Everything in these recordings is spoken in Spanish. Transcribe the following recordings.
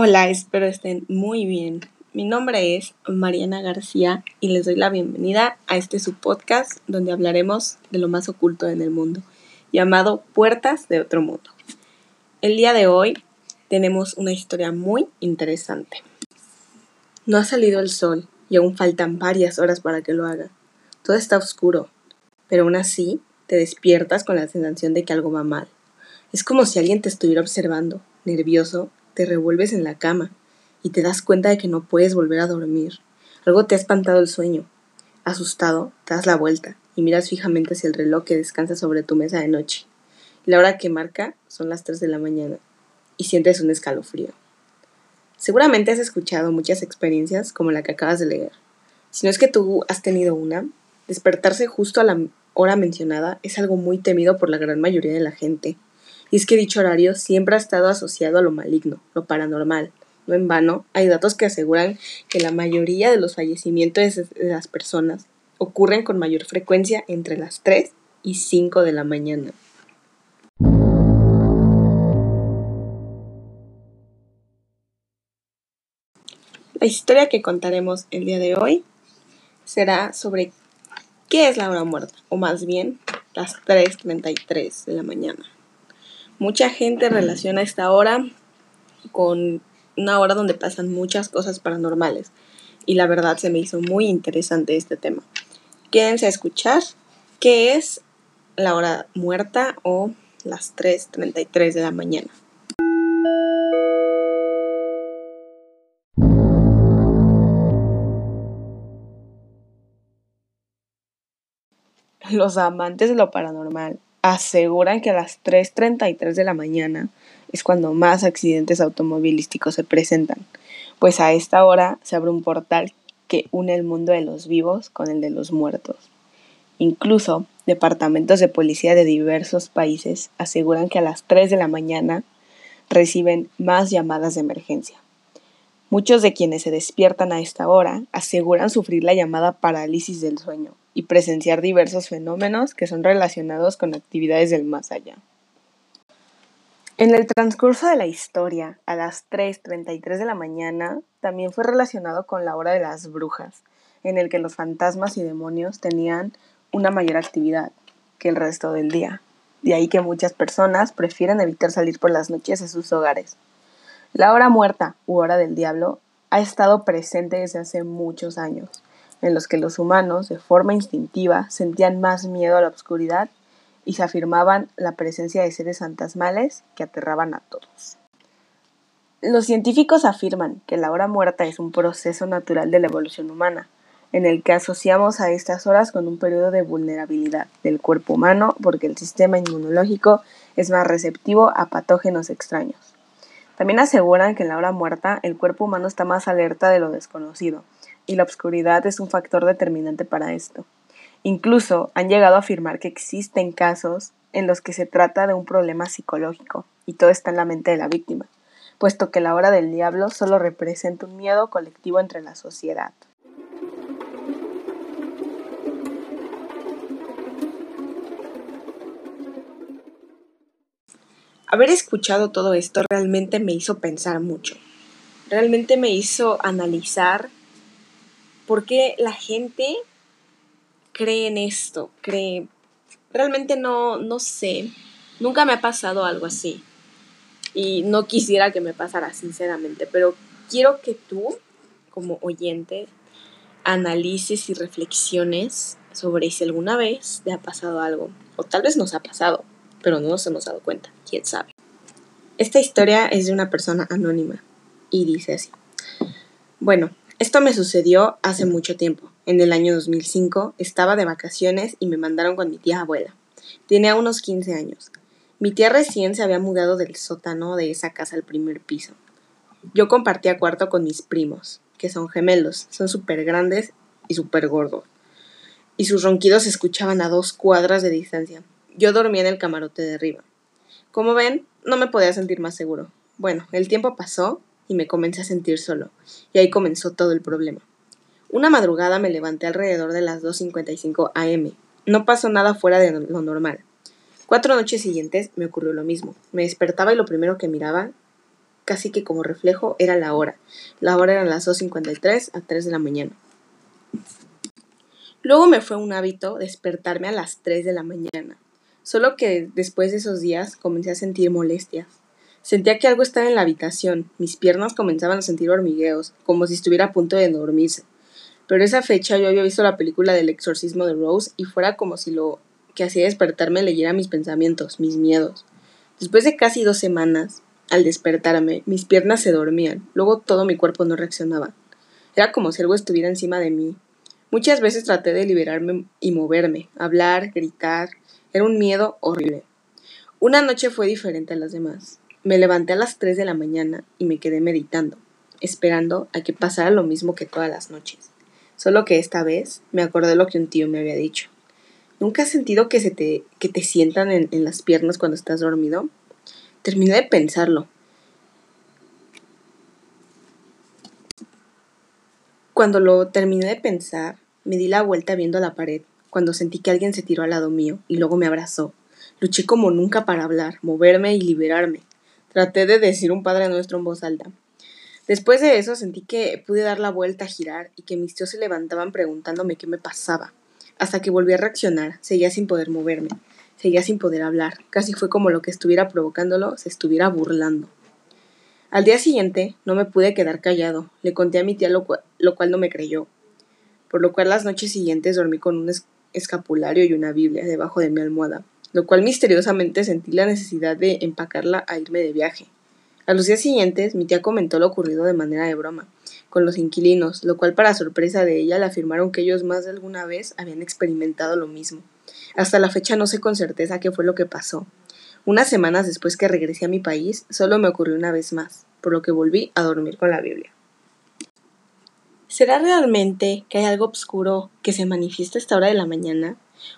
Hola, espero estén muy bien. Mi nombre es Mariana García y les doy la bienvenida a este su podcast donde hablaremos de lo más oculto en el mundo, llamado Puertas de otro mundo. El día de hoy tenemos una historia muy interesante. No ha salido el sol y aún faltan varias horas para que lo haga. Todo está oscuro, pero aún así te despiertas con la sensación de que algo va mal. Es como si alguien te estuviera observando, nervioso, te revuelves en la cama y te das cuenta de que no puedes volver a dormir. Algo te ha espantado el sueño. Asustado, te das la vuelta y miras fijamente hacia el reloj que descansa sobre tu mesa de noche. La hora que marca son las 3 de la mañana y sientes un escalofrío. Seguramente has escuchado muchas experiencias como la que acabas de leer. Si no es que tú has tenido una, despertarse justo a la hora mencionada es algo muy temido por la gran mayoría de la gente. Y es que dicho horario siempre ha estado asociado a lo maligno, lo paranormal. No en vano, hay datos que aseguran que la mayoría de los fallecimientos de las personas ocurren con mayor frecuencia entre las 3 y 5 de la mañana. La historia que contaremos el día de hoy será sobre qué es la hora muerta, o más bien las 3.33 de la mañana. Mucha gente relaciona esta hora con una hora donde pasan muchas cosas paranormales y la verdad se me hizo muy interesante este tema. Quédense a escuchar qué es la hora muerta o las 3.33 de la mañana. Los amantes de lo paranormal aseguran que a las 3.33 de la mañana es cuando más accidentes automovilísticos se presentan, pues a esta hora se abre un portal que une el mundo de los vivos con el de los muertos. Incluso departamentos de policía de diversos países aseguran que a las 3 de la mañana reciben más llamadas de emergencia. Muchos de quienes se despiertan a esta hora aseguran sufrir la llamada parálisis del sueño y presenciar diversos fenómenos que son relacionados con actividades del más allá. En el transcurso de la historia, a las 3.33 de la mañana, también fue relacionado con la hora de las brujas, en el que los fantasmas y demonios tenían una mayor actividad que el resto del día. De ahí que muchas personas prefieren evitar salir por las noches de sus hogares. La hora muerta u hora del diablo ha estado presente desde hace muchos años, en los que los humanos, de forma instintiva, sentían más miedo a la oscuridad y se afirmaban la presencia de seres fantasmales que aterraban a todos. Los científicos afirman que la hora muerta es un proceso natural de la evolución humana, en el que asociamos a estas horas con un periodo de vulnerabilidad del cuerpo humano porque el sistema inmunológico es más receptivo a patógenos extraños. También aseguran que en la hora muerta el cuerpo humano está más alerta de lo desconocido, y la oscuridad es un factor determinante para esto. Incluso han llegado a afirmar que existen casos en los que se trata de un problema psicológico, y todo está en la mente de la víctima, puesto que la hora del diablo solo representa un miedo colectivo entre la sociedad. Haber escuchado todo esto realmente me hizo pensar mucho. Realmente me hizo analizar por qué la gente cree en esto, cree... Realmente no, no sé, nunca me ha pasado algo así. Y no quisiera que me pasara, sinceramente, pero quiero que tú, como oyente, analices y reflexiones sobre si alguna vez te ha pasado algo, o tal vez nos ha pasado, pero no nos hemos dado cuenta, quién sabe. Esta historia es de una persona anónima y dice así. Bueno, esto me sucedió hace mucho tiempo. En el año 2005 estaba de vacaciones y me mandaron con mi tía abuela. Tenía unos 15 años. Mi tía recién se había mudado del sótano de esa casa al primer piso. Yo compartía cuarto con mis primos, que son gemelos, son súper grandes y súper gordos. Y sus ronquidos se escuchaban a dos cuadras de distancia. Yo dormía en el camarote de arriba. Como ven, no me podía sentir más seguro. Bueno, el tiempo pasó y me comencé a sentir solo, y ahí comenzó todo el problema. Una madrugada me levanté alrededor de las 2.55 am. No pasó nada fuera de lo normal. Cuatro noches siguientes me ocurrió lo mismo. Me despertaba y lo primero que miraba casi que como reflejo era la hora. La hora era las 2.53 a 3 de la mañana. Luego me fue un hábito despertarme a las 3 de la mañana. Solo que después de esos días comencé a sentir molestias. Sentía que algo estaba en la habitación, mis piernas comenzaban a sentir hormigueos, como si estuviera a punto de dormirse. Pero esa fecha yo había visto la película del exorcismo de Rose y fuera como si lo que hacía despertarme leyera mis pensamientos, mis miedos. Después de casi dos semanas, al despertarme, mis piernas se dormían, luego todo mi cuerpo no reaccionaba. Era como si algo estuviera encima de mí. Muchas veces traté de liberarme y moverme, hablar, gritar. Era un miedo horrible. Una noche fue diferente a las demás. Me levanté a las 3 de la mañana y me quedé meditando, esperando a que pasara lo mismo que todas las noches. Solo que esta vez me acordé lo que un tío me había dicho. ¿Nunca has sentido que, se te, que te sientan en, en las piernas cuando estás dormido? Terminé de pensarlo. Cuando lo terminé de pensar, me di la vuelta viendo la pared, cuando sentí que alguien se tiró al lado mío y luego me abrazó. Luché como nunca para hablar, moverme y liberarme. Traté de decir un Padre Nuestro en voz alta. Después de eso sentí que pude dar la vuelta a girar y que mis tíos se levantaban preguntándome qué me pasaba. Hasta que volví a reaccionar, seguía sin poder moverme, seguía sin poder hablar. Casi fue como lo que estuviera provocándolo se estuviera burlando. Al día siguiente no me pude quedar callado. Le conté a mi tía lo, lo cual no me creyó. Por lo cual las noches siguientes dormí con un escapulario y una Biblia debajo de mi almohada, lo cual misteriosamente sentí la necesidad de empacarla a irme de viaje. A los días siguientes, mi tía comentó lo ocurrido de manera de broma, con los inquilinos, lo cual para sorpresa de ella le afirmaron que ellos más de alguna vez habían experimentado lo mismo. Hasta la fecha no sé con certeza qué fue lo que pasó. Unas semanas después que regresé a mi país, solo me ocurrió una vez más, por lo que volví a dormir con la Biblia. ¿Será realmente que hay algo oscuro que se manifiesta a esta hora de la mañana?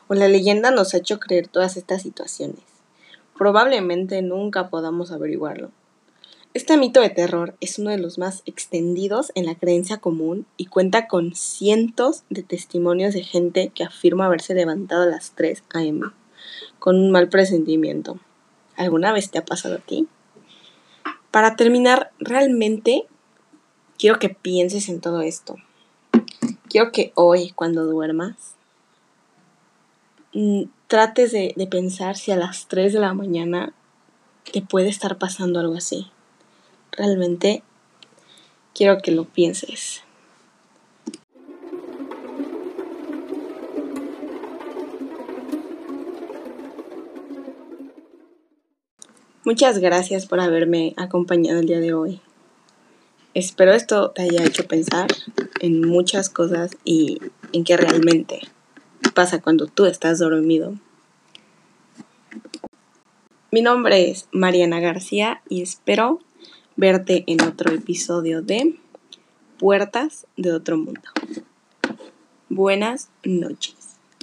¿O la leyenda nos ha hecho creer todas estas situaciones? Probablemente nunca podamos averiguarlo. Este mito de terror es uno de los más extendidos en la creencia común y cuenta con cientos de testimonios de gente que afirma haberse levantado a las 3 a.m. con un mal presentimiento. ¿Alguna vez te ha pasado a ti? Para terminar, realmente quiero que pienses en todo esto. Quiero que hoy, cuando duermas, trates de, de pensar si a las 3 de la mañana te puede estar pasando algo así realmente quiero que lo pienses. Muchas gracias por haberme acompañado el día de hoy. Espero esto te haya hecho pensar en muchas cosas y en qué realmente pasa cuando tú estás dormido. Mi nombre es Mariana García y espero verte en otro episodio de Puertas de otro mundo. Buenas noches.